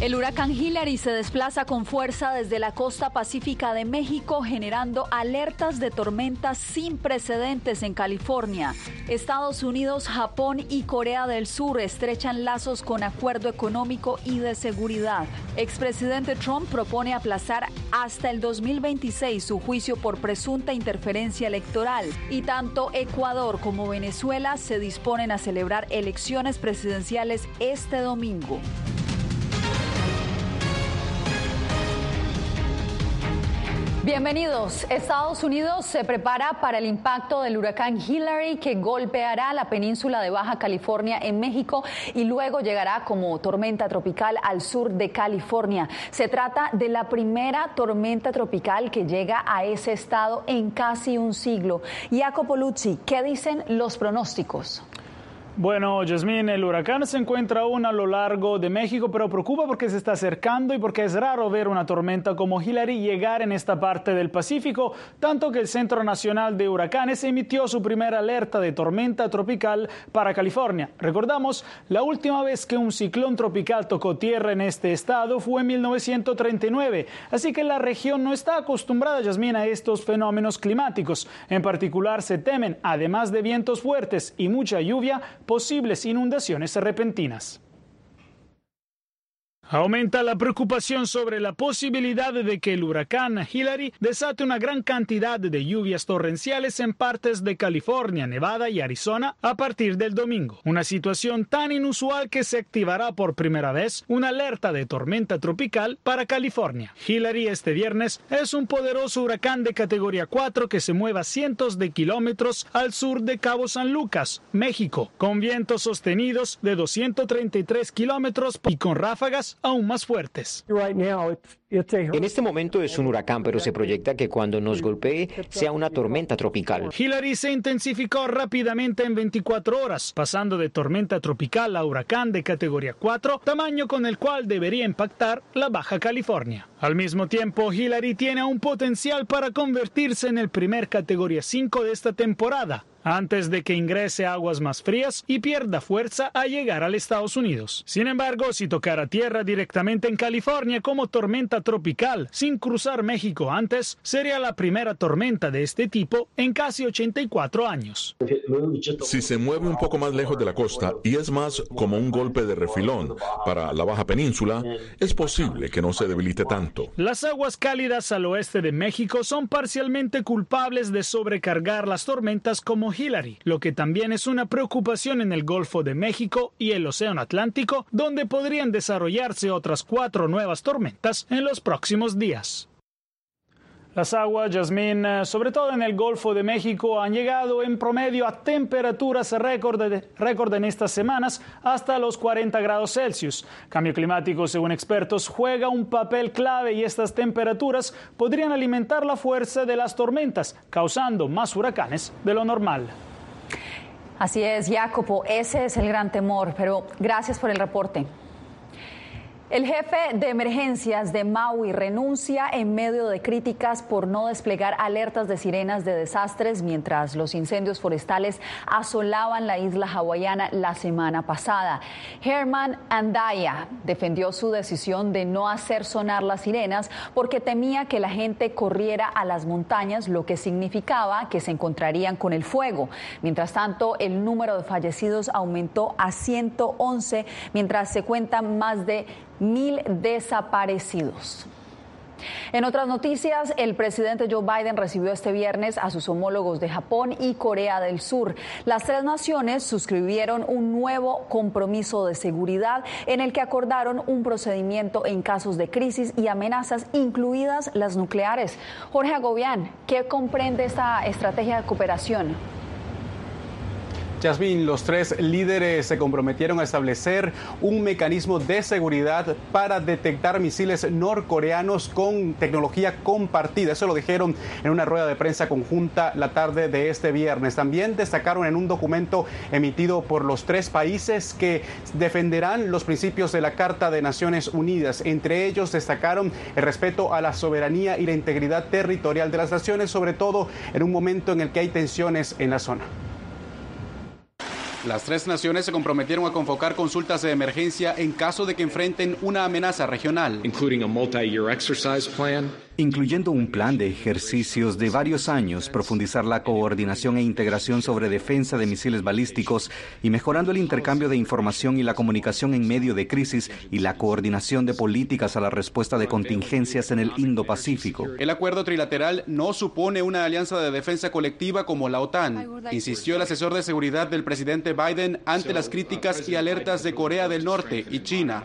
El huracán Hillary se desplaza con fuerza desde la costa pacífica de México, generando alertas de tormentas sin precedentes en California. Estados Unidos, Japón y Corea del Sur estrechan lazos con acuerdo económico y de seguridad. Expresidente Trump propone aplazar hasta el 2026 su juicio por presunta interferencia electoral y tanto Ecuador como Venezuela se disponen a celebrar elecciones presidenciales este domingo. Bienvenidos. Estados Unidos se prepara para el impacto del huracán Hillary que golpeará la península de Baja California en México y luego llegará como tormenta tropical al sur de California. Se trata de la primera tormenta tropical que llega a ese estado en casi un siglo. Jacopo Luzzi, ¿qué dicen los pronósticos? Bueno, Yasmín, el huracán se encuentra aún a lo largo de México, pero preocupa porque se está acercando y porque es raro ver una tormenta como Hillary llegar en esta parte del Pacífico, tanto que el Centro Nacional de Huracanes emitió su primera alerta de tormenta tropical para California. Recordamos, la última vez que un ciclón tropical tocó tierra en este estado fue en 1939, así que la región no está acostumbrada, Yasmín, a estos fenómenos climáticos. En particular, se temen, además de vientos fuertes y mucha lluvia, posibles inundaciones repentinas. Aumenta la preocupación sobre la posibilidad de que el huracán Hillary desate una gran cantidad de lluvias torrenciales en partes de California, Nevada y Arizona a partir del domingo. Una situación tan inusual que se activará por primera vez una alerta de tormenta tropical para California. Hillary este viernes es un poderoso huracán de categoría 4 que se mueve a cientos de kilómetros al sur de Cabo San Lucas, México, con vientos sostenidos de 233 kilómetros y con ráfagas aún más fuertes. En este momento es un huracán, pero se proyecta que cuando nos golpee sea una tormenta tropical. Hillary se intensificó rápidamente en 24 horas, pasando de tormenta tropical a huracán de categoría 4, tamaño con el cual debería impactar la Baja California. Al mismo tiempo, Hillary tiene un potencial para convertirse en el primer categoría 5 de esta temporada, antes de que ingrese aguas más frías y pierda fuerza a llegar al Estados Unidos. Sin embargo, si tocara tierra directamente en California como tormenta tropical sin cruzar México antes, sería la primera tormenta de este tipo en casi 84 años. Si se mueve un poco más lejos de la costa y es más como un golpe de refilón para la baja península, es posible que no se debilite tanto. Las aguas cálidas al oeste de México son parcialmente culpables de sobrecargar las tormentas como Hillary, lo que también es una preocupación en el Golfo de México y el Océano Atlántico, donde podrían desarrollarse otras cuatro nuevas tormentas en los próximos días. Las aguas, Yasmín, eh, sobre todo en el Golfo de México, han llegado en promedio a temperaturas récord, récord en estas semanas hasta los 40 grados Celsius. Cambio climático, según expertos, juega un papel clave y estas temperaturas podrían alimentar la fuerza de las tormentas, causando más huracanes de lo normal. Así es, Jacopo, ese es el gran temor, pero gracias por el reporte. El jefe de emergencias de Maui renuncia en medio de críticas por no desplegar alertas de sirenas de desastres mientras los incendios forestales asolaban la isla hawaiana la semana pasada. Herman Andaya defendió su decisión de no hacer sonar las sirenas porque temía que la gente corriera a las montañas, lo que significaba que se encontrarían con el fuego. Mientras tanto, el número de fallecidos aumentó a 111, mientras se cuentan más de mil desaparecidos. En otras noticias, el presidente Joe Biden recibió este viernes a sus homólogos de Japón y Corea del Sur. Las tres naciones suscribieron un nuevo compromiso de seguridad en el que acordaron un procedimiento en casos de crisis y amenazas, incluidas las nucleares. Jorge Agobián, ¿qué comprende esta estrategia de cooperación? Jasmine, los tres líderes se comprometieron a establecer un mecanismo de seguridad para detectar misiles norcoreanos con tecnología compartida. Eso lo dijeron en una rueda de prensa conjunta la tarde de este viernes. También destacaron en un documento emitido por los tres países que defenderán los principios de la Carta de Naciones Unidas. Entre ellos destacaron el respeto a la soberanía y la integridad territorial de las naciones, sobre todo en un momento en el que hay tensiones en la zona. Las tres naciones se comprometieron a convocar consultas de emergencia en caso de que enfrenten una amenaza regional. Including a multi-year exercise plan incluyendo un plan de ejercicios de varios años, profundizar la coordinación e integración sobre defensa de misiles balísticos y mejorando el intercambio de información y la comunicación en medio de crisis y la coordinación de políticas a la respuesta de contingencias en el Indo-Pacífico. El acuerdo trilateral no supone una alianza de defensa colectiva como la OTAN, insistió el asesor de seguridad del presidente Biden ante las críticas y alertas de Corea del Norte y China.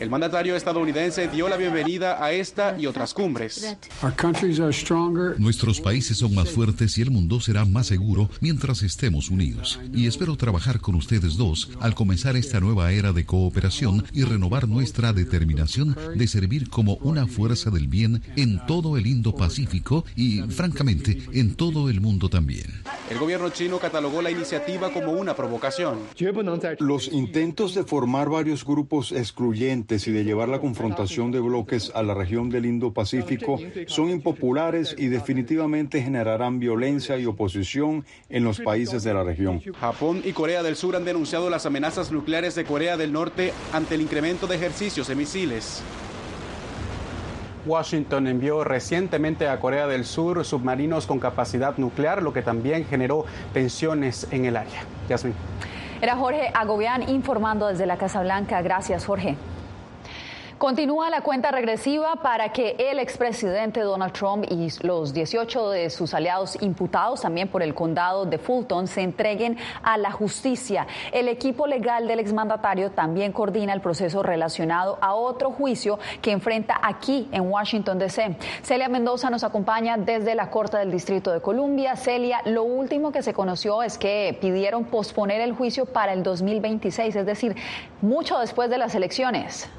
El mandatario estadounidense dio la bienvenida a este y otras cumbres. Nuestros países son más fuertes y el mundo será más seguro mientras estemos unidos. Y espero trabajar con ustedes dos al comenzar esta nueva era de cooperación y renovar nuestra determinación de servir como una fuerza del bien en todo el Indo-Pacífico y, francamente, en todo el mundo también. El gobierno chino catalogó la iniciativa como una provocación. Los intentos de formar varios grupos excluyentes y de llevar la confrontación de bloques a la región del Indo-Pacífico son impopulares y definitivamente generarán violencia y oposición en los países de la región. Japón y Corea del Sur han denunciado las amenazas nucleares de Corea del Norte ante el incremento de ejercicios de misiles. Washington envió recientemente a Corea del Sur submarinos con capacidad nuclear, lo que también generó tensiones en el área. Yasmin. Era Jorge Agobián informando desde la Casa Blanca. Gracias, Jorge. Continúa la cuenta regresiva para que el expresidente Donald Trump y los 18 de sus aliados imputados también por el condado de Fulton se entreguen a la justicia. El equipo legal del exmandatario también coordina el proceso relacionado a otro juicio que enfrenta aquí en Washington, D.C. Celia Mendoza nos acompaña desde la Corte del Distrito de Columbia. Celia, lo último que se conoció es que pidieron posponer el juicio para el 2026, es decir, mucho después de las elecciones.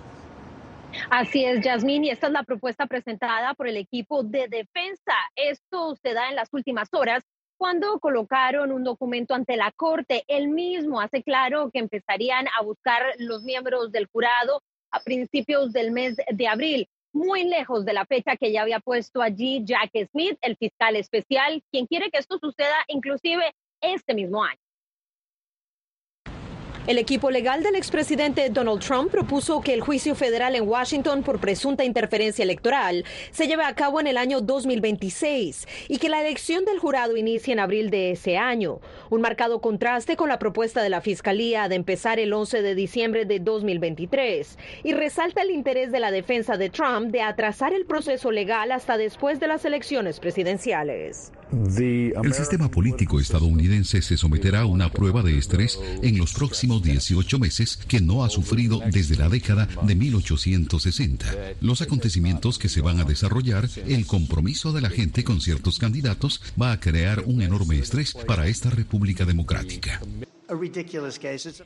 Así es, Yasmín, y esta es la propuesta presentada por el equipo de defensa. Esto se da en las últimas horas cuando colocaron un documento ante la Corte. Él mismo hace claro que empezarían a buscar los miembros del jurado a principios del mes de abril, muy lejos de la fecha que ya había puesto allí Jack Smith, el fiscal especial, quien quiere que esto suceda inclusive este mismo año. El equipo legal del expresidente Donald Trump propuso que el juicio federal en Washington por presunta interferencia electoral se lleve a cabo en el año 2026 y que la elección del jurado inicie en abril de ese año, un marcado contraste con la propuesta de la Fiscalía de empezar el 11 de diciembre de 2023 y resalta el interés de la defensa de Trump de atrasar el proceso legal hasta después de las elecciones presidenciales. El sistema político estadounidense se someterá a una prueba de estrés en los próximos 18 meses que no ha sufrido desde la década de 1860. Los acontecimientos que se van a desarrollar, el compromiso de la gente con ciertos candidatos va a crear un enorme estrés para esta República Democrática.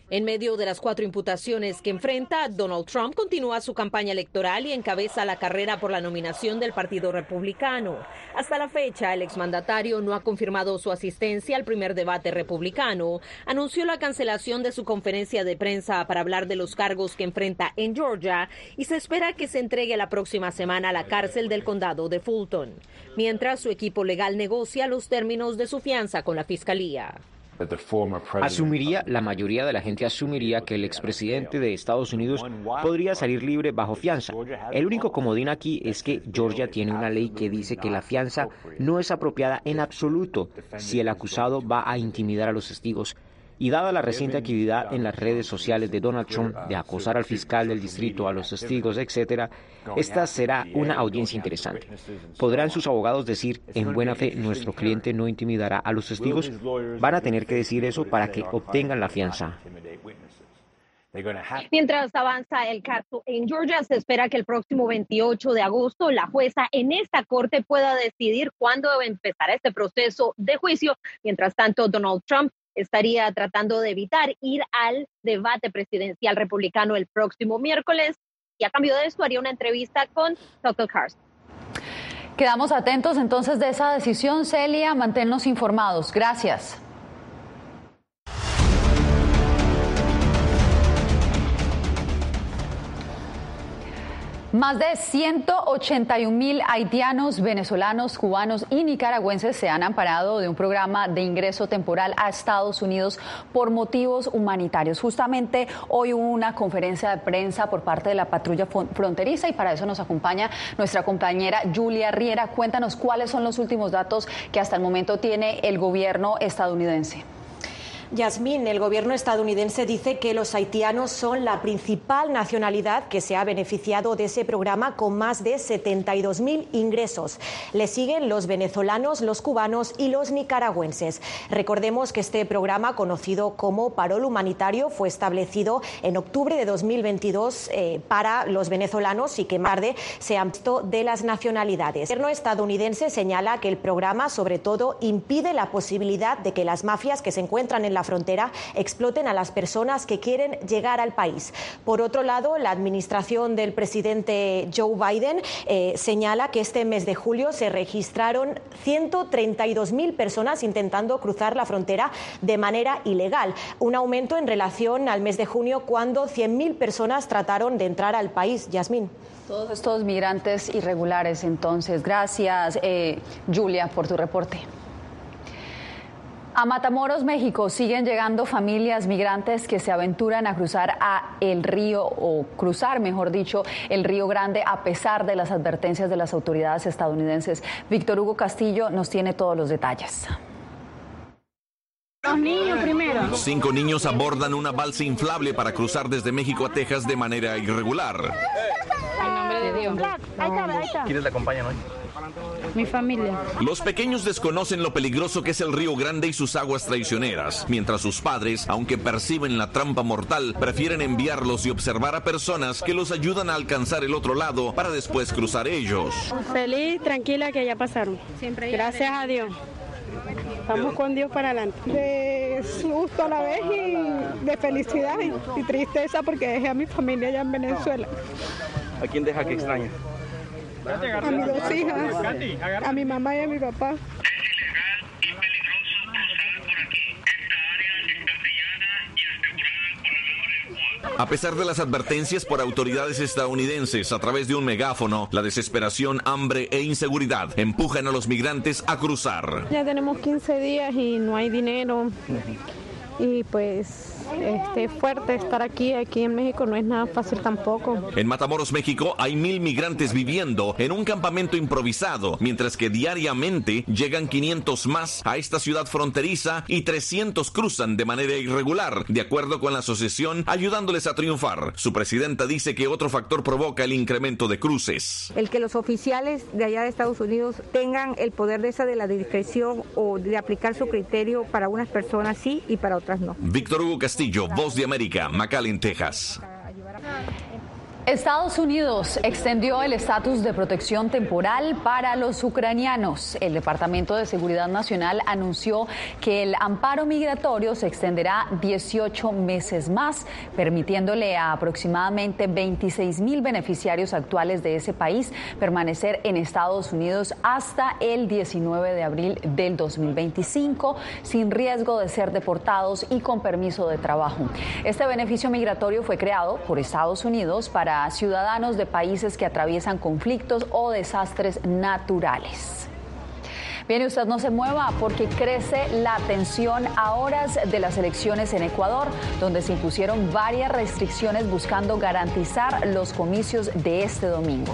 En medio de las cuatro imputaciones que enfrenta, Donald Trump continúa su campaña electoral y encabeza la carrera por la nominación del Partido Republicano. Hasta la fecha, el exmandatario no ha confirmado su asistencia al primer debate republicano, anunció la cancelación de su conferencia de prensa para hablar de los cargos que enfrenta en Georgia y se espera que se entregue la próxima semana a la cárcel del condado de Fulton, mientras su equipo legal negocia los términos de su fianza con la fiscalía. Asumiría, la mayoría de la gente asumiría que el expresidente de Estados Unidos podría salir libre bajo fianza. El único comodín aquí es que Georgia tiene una ley que dice que la fianza no es apropiada en absoluto si el acusado va a intimidar a los testigos. Y dada la reciente actividad en las redes sociales de Donald Trump de acosar al fiscal del distrito, a los testigos, etc., esta será una audiencia interesante. ¿Podrán sus abogados decir, en buena fe, nuestro cliente no intimidará a los testigos? Van a tener que decir eso para que obtengan la fianza. Mientras avanza el caso en Georgia, se espera que el próximo 28 de agosto la jueza en esta corte pueda decidir cuándo empezará este proceso de juicio. Mientras tanto, Donald Trump estaría tratando de evitar ir al debate presidencial republicano el próximo miércoles y a cambio de esto haría una entrevista con Dr. Carson. Quedamos atentos entonces de esa decisión, Celia. Manténnos informados. Gracias. Más de 181 mil haitianos, venezolanos, cubanos y nicaragüenses se han amparado de un programa de ingreso temporal a Estados Unidos por motivos humanitarios. Justamente hoy hubo una conferencia de prensa por parte de la patrulla fronteriza y para eso nos acompaña nuestra compañera Julia Riera. Cuéntanos cuáles son los últimos datos que hasta el momento tiene el gobierno estadounidense. Yasmín, el gobierno estadounidense dice que los haitianos son la principal nacionalidad que se ha beneficiado de ese programa con más de 72 mil ingresos. Le siguen los venezolanos, los cubanos y los nicaragüenses. Recordemos que este programa, conocido como Parol Humanitario, fue establecido en octubre de 2022 eh, para los venezolanos y que más tarde se visto de las nacionalidades. El gobierno estadounidense señala que el programa, sobre todo, impide la posibilidad de que las mafias que se encuentran en la frontera exploten a las personas que quieren llegar al país. Por otro lado, la administración del presidente Joe Biden eh, señala que este mes de julio se registraron 132 mil personas intentando cruzar la frontera de manera ilegal, un aumento en relación al mes de junio cuando 100 mil personas trataron de entrar al país. Yasmín. Todos estos migrantes irregulares, entonces. Gracias, eh, Julia, por tu reporte. A Matamoros, México, siguen llegando familias migrantes que se aventuran a cruzar a el río o cruzar, mejor dicho, el río Grande a pesar de las advertencias de las autoridades estadounidenses. Víctor Hugo Castillo nos tiene todos los detalles. Los niños primero. Cinco niños abordan una balsa inflable para cruzar desde México a Texas de manera irregular. En nombre de Dios. ¿Quiénes le acompañan hoy? Mi familia. Los pequeños desconocen lo peligroso que es el río Grande y sus aguas traicioneras, mientras sus padres, aunque perciben la trampa mortal, prefieren enviarlos y observar a personas que los ayudan a alcanzar el otro lado para después cruzar ellos. Feliz, tranquila que ya pasaron. Siempre Gracias a Dios. Vamos con Dios para adelante. De susto a la vez y de felicidad y tristeza porque dejé a mi familia allá en Venezuela. ¿A quién deja que extraña? A mis dos hijas, a mi mamá y a mi papá. A pesar de las advertencias por autoridades estadounidenses a través de un megáfono, la desesperación, hambre e inseguridad empujan a los migrantes a cruzar. Ya tenemos 15 días y no hay dinero. Y pues este, fuerte estar aquí, aquí en México no es nada fácil tampoco. En Matamoros, México, hay mil migrantes viviendo en un campamento improvisado, mientras que diariamente llegan 500 más a esta ciudad fronteriza y 300 cruzan de manera irregular, de acuerdo con la asociación, ayudándoles a triunfar. Su presidenta dice que otro factor provoca el incremento de cruces. El que los oficiales de allá de Estados Unidos tengan el poder de esa de la discreción o de aplicar su criterio para unas personas sí y para otras no. Víctor Hugo Castillo, Voz de América, McAllen, Texas. Estados Unidos extendió el estatus de protección temporal para los ucranianos. El Departamento de Seguridad Nacional anunció que el amparo migratorio se extenderá 18 meses más, permitiéndole a aproximadamente 26 mil beneficiarios actuales de ese país permanecer en Estados Unidos hasta el 19 de abril del 2025, sin riesgo de ser deportados y con permiso de trabajo. Este beneficio migratorio fue creado por Estados Unidos ciudadanos de países que atraviesan conflictos o desastres naturales. Bien, usted no se mueva porque crece la tensión a horas de las elecciones en Ecuador, donde se impusieron varias restricciones buscando garantizar los comicios de este domingo.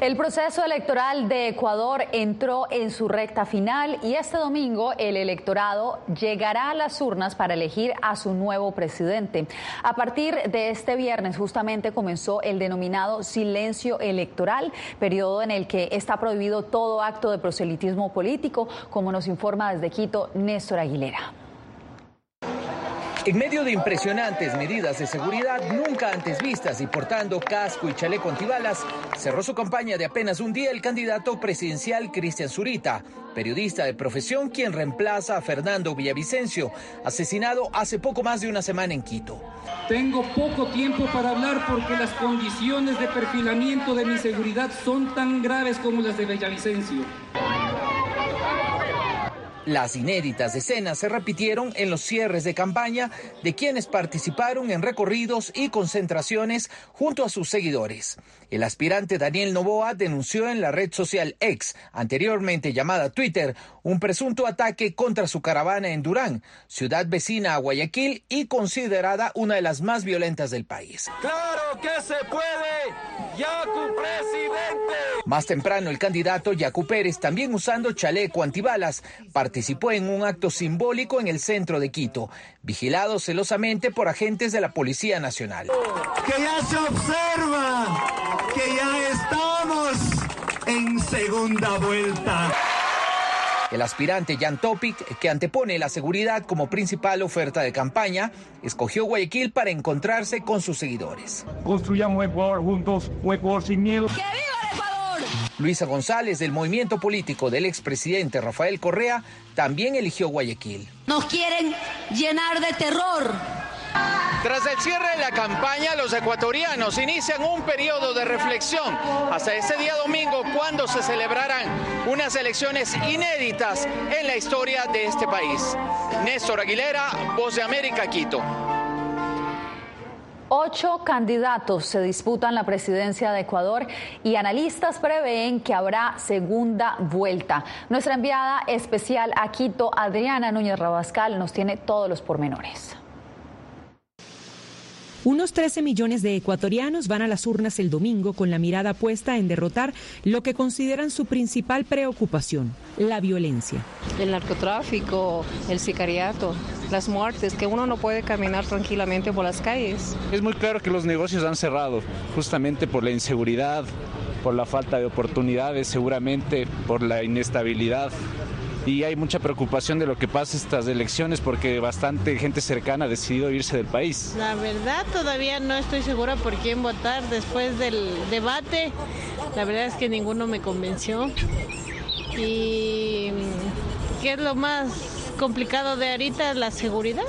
El proceso electoral de Ecuador entró en su recta final y este domingo el electorado llegará a las urnas para elegir a su nuevo presidente. A partir de este viernes justamente comenzó el denominado silencio electoral, periodo en el que está prohibido todo acto de proselitismo político, como nos informa desde Quito Néstor Aguilera. En medio de impresionantes medidas de seguridad nunca antes vistas y portando casco y chaleco antibalas, cerró su campaña de apenas un día el candidato presidencial Cristian Zurita, periodista de profesión quien reemplaza a Fernando Villavicencio, asesinado hace poco más de una semana en Quito. Tengo poco tiempo para hablar porque las condiciones de perfilamiento de mi seguridad son tan graves como las de Villavicencio. Las inéditas escenas se repitieron en los cierres de campaña de quienes participaron en recorridos y concentraciones junto a sus seguidores. El aspirante Daniel Novoa denunció en la red social X, anteriormente llamada Twitter, un presunto ataque contra su caravana en Durán, ciudad vecina a Guayaquil y considerada una de las más violentas del país. ¡Claro que se puede! ¡Yacu presidente! Más temprano, el candidato Yacu Pérez, también usando chaleco antibalas, participó en un acto simbólico en el centro de Quito, vigilado celosamente por agentes de la Policía Nacional. Que ya se observa que ya estamos en segunda vuelta. El aspirante Jan Topic, que antepone la seguridad como principal oferta de campaña, escogió Guayaquil para encontrarse con sus seguidores. Construyamos Ecuador juntos, un Ecuador sin miedo. ¡Que viva! Luisa González, del movimiento político del expresidente Rafael Correa, también eligió Guayaquil. Nos quieren llenar de terror. Tras el cierre de la campaña, los ecuatorianos inician un periodo de reflexión hasta este día domingo cuando se celebrarán unas elecciones inéditas en la historia de este país. Néstor Aguilera, Voz de América, Quito. Ocho candidatos se disputan la presidencia de Ecuador y analistas prevén que habrá segunda vuelta. Nuestra enviada especial a Quito, Adriana Núñez Rabascal, nos tiene todos los pormenores. Unos 13 millones de ecuatorianos van a las urnas el domingo con la mirada puesta en derrotar lo que consideran su principal preocupación, la violencia. El narcotráfico, el sicariato, las muertes, que uno no puede caminar tranquilamente por las calles. Es muy claro que los negocios han cerrado, justamente por la inseguridad, por la falta de oportunidades, seguramente por la inestabilidad y hay mucha preocupación de lo que pasa estas elecciones porque bastante gente cercana ha decidido irse del país. La verdad todavía no estoy segura por quién votar después del debate. La verdad es que ninguno me convenció. Y qué es lo más complicado de ahorita, la seguridad.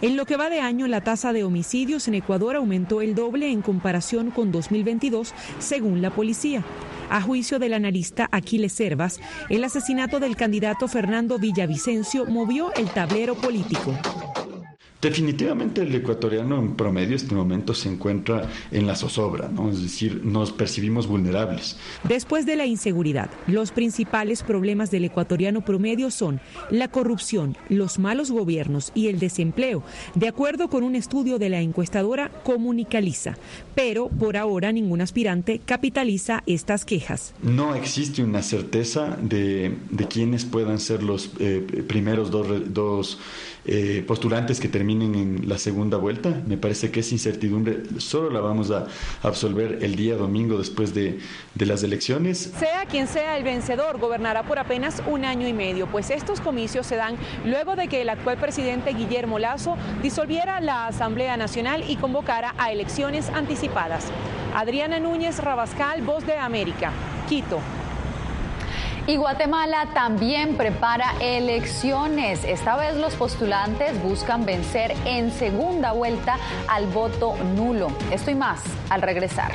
En lo que va de año, la tasa de homicidios en Ecuador aumentó el doble en comparación con 2022, según la policía. A juicio del analista Aquiles Servas, el asesinato del candidato Fernando Villavicencio movió el tablero político. Definitivamente el ecuatoriano en promedio este momento se encuentra en la zozobra, ¿no? es decir, nos percibimos vulnerables. Después de la inseguridad, los principales problemas del ecuatoriano promedio son la corrupción, los malos gobiernos y el desempleo, de acuerdo con un estudio de la encuestadora Comunicaliza. Pero por ahora ningún aspirante capitaliza estas quejas. No existe una certeza de, de quiénes puedan ser los eh, primeros dos, dos eh, postulantes que terminen en la segunda vuelta. Me parece que esa incertidumbre solo la vamos a absolver el día domingo después de, de las elecciones. Sea quien sea el vencedor, gobernará por apenas un año y medio, pues estos comicios se dan luego de que el actual presidente Guillermo Lazo disolviera la Asamblea Nacional y convocara a elecciones anticipadas. Adriana Núñez Rabascal, Voz de América, Quito. Y Guatemala también prepara elecciones. Esta vez los postulantes buscan vencer en segunda vuelta al voto nulo. Esto y más al regresar.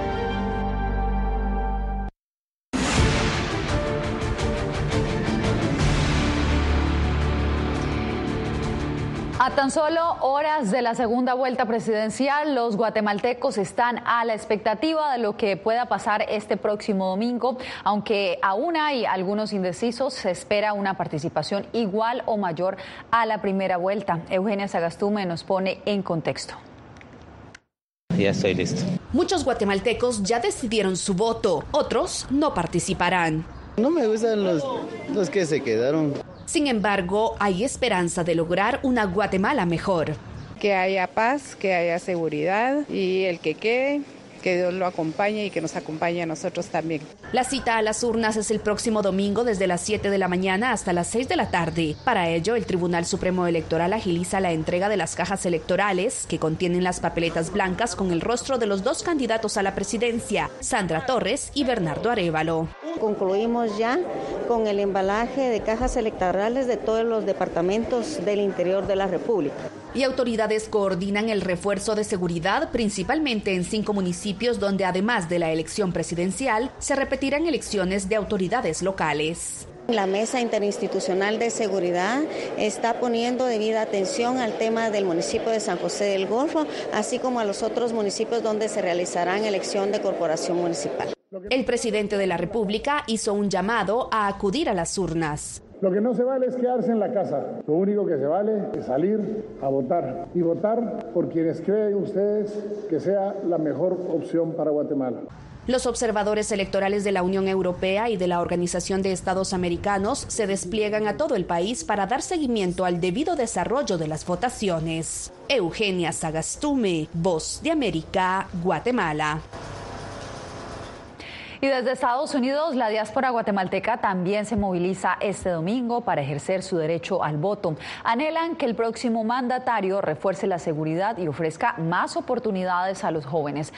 A tan solo horas de la segunda vuelta presidencial, los guatemaltecos están a la expectativa de lo que pueda pasar este próximo domingo. Aunque aún hay algunos indecisos, se espera una participación igual o mayor a la primera vuelta. Eugenia Sagastume nos pone en contexto. Ya estoy listo. Muchos guatemaltecos ya decidieron su voto, otros no participarán. No me gustan los, los que se quedaron. Sin embargo, hay esperanza de lograr una Guatemala mejor. Que haya paz, que haya seguridad y el que quede que Dios lo acompañe y que nos acompañe a nosotros también. La cita a las urnas es el próximo domingo desde las 7 de la mañana hasta las 6 de la tarde. Para ello, el Tribunal Supremo Electoral agiliza la entrega de las cajas electorales que contienen las papeletas blancas con el rostro de los dos candidatos a la presidencia, Sandra Torres y Bernardo Arevalo. Concluimos ya con el embalaje de cajas electorales de todos los departamentos del interior de la República. Y autoridades coordinan el refuerzo de seguridad principalmente en cinco municipios donde además de la elección presidencial se repetirán elecciones de autoridades locales. La Mesa Interinstitucional de Seguridad está poniendo debida atención al tema del municipio de San José del Golfo, así como a los otros municipios donde se realizarán elección de corporación municipal. El presidente de la República hizo un llamado a acudir a las urnas. Lo que no se vale es quedarse en la casa. Lo único que se vale es salir a votar y votar por quienes creen ustedes que sea la mejor opción para Guatemala. Los observadores electorales de la Unión Europea y de la Organización de Estados Americanos se despliegan a todo el país para dar seguimiento al debido desarrollo de las votaciones. Eugenia Sagastume, Voz de América, Guatemala. Y desde Estados Unidos, la diáspora guatemalteca también se moviliza este domingo para ejercer su derecho al voto. Anhelan que el próximo mandatario refuerce la seguridad y ofrezca más oportunidades a los jóvenes.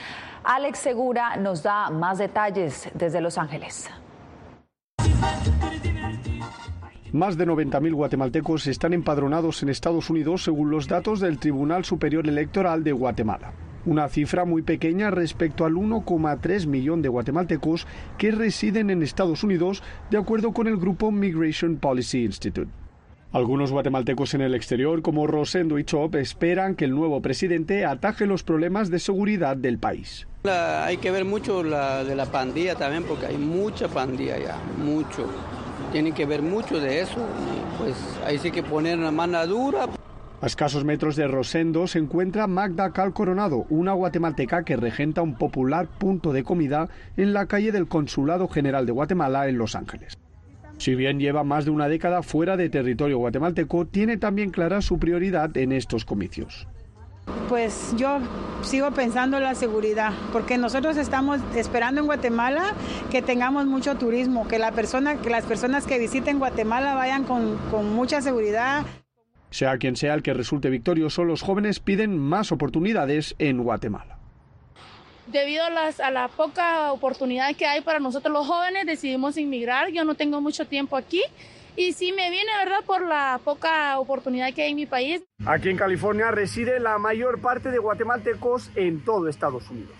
Alex Segura nos da más detalles desde Los Ángeles. Más de 90.000 guatemaltecos están empadronados en Estados Unidos según los datos del Tribunal Superior Electoral de Guatemala una cifra muy pequeña respecto al 1,3 millón de guatemaltecos que residen en Estados Unidos, de acuerdo con el grupo Migration Policy Institute. Algunos guatemaltecos en el exterior, como Rosendo y Chop, esperan que el nuevo presidente ataje los problemas de seguridad del país. hay que ver mucho la, de la pandilla también, porque hay mucha pandilla ya, mucho. Tienen que ver mucho de eso, pues ahí sí que poner una mano dura. A escasos metros de Rosendo se encuentra Magda Cal Coronado, una guatemalteca que regenta un popular punto de comida en la calle del Consulado General de Guatemala en Los Ángeles. Si bien lleva más de una década fuera de territorio guatemalteco, tiene también clara su prioridad en estos comicios. Pues yo sigo pensando en la seguridad, porque nosotros estamos esperando en Guatemala que tengamos mucho turismo, que, las personas que visiten Guatemala vayan con mucha seguridad. Sea quien sea el que resulte victorioso, los jóvenes piden más oportunidades en Guatemala. Debido a, la poca oportunidad que hay para nosotros los jóvenes, decidimos inmigrar. Yo no tengo mucho tiempo aquí y sí me viene, ¿verdad?, por la poca oportunidad que hay en mi país. Aquí en California reside la mayor parte de guatemaltecos en todo Estados Unidos.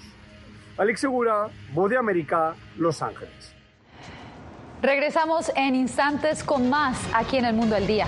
Alex Segura, Voz de América, Los Ángeles. Regresamos en instantes con más aquí en El Mundo del Día.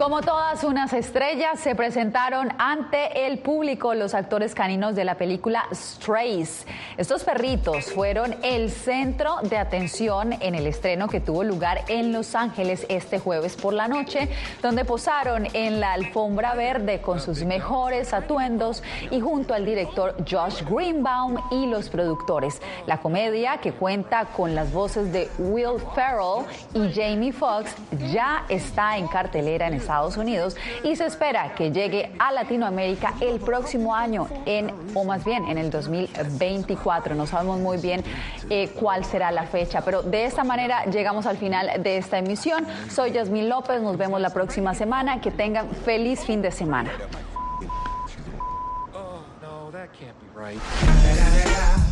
Como todas unas estrellas, se presentaron ante el público los actores caninos de la película Strays. Estos perritos fueron el centro de atención en el estreno que tuvo lugar en Los Ángeles este jueves por la noche, donde posaron en la alfombra verde con sus mejores atuendos y junto al director Josh Greenbaum y los productores. La comedia, que cuenta con las voces de Will Ferrell y Jamie Foxx, ya está en cartelera en Estados Unidos y se espera que llegue a Latinoamérica el próximo año, en, o más bien en el 2024. No sabemos muy bien eh, cuál será la fecha, pero de esta manera llegamos al final de esta emisión. Soy Yasmín López, nos vemos la próxima semana. Que tengan feliz fin de semana.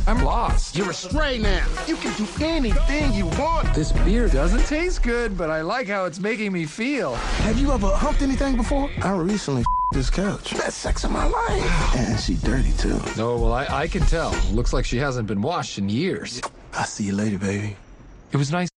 I'm lost. You're a stray now. You can do anything you want. This beer doesn't taste good, but I like how it's making me feel. Have you ever humped anything before? I recently this couch. Best sex of my life. And she dirty too. Oh, well, I, I can tell. Looks like she hasn't been washed in years. I'll see you later, baby. It was nice.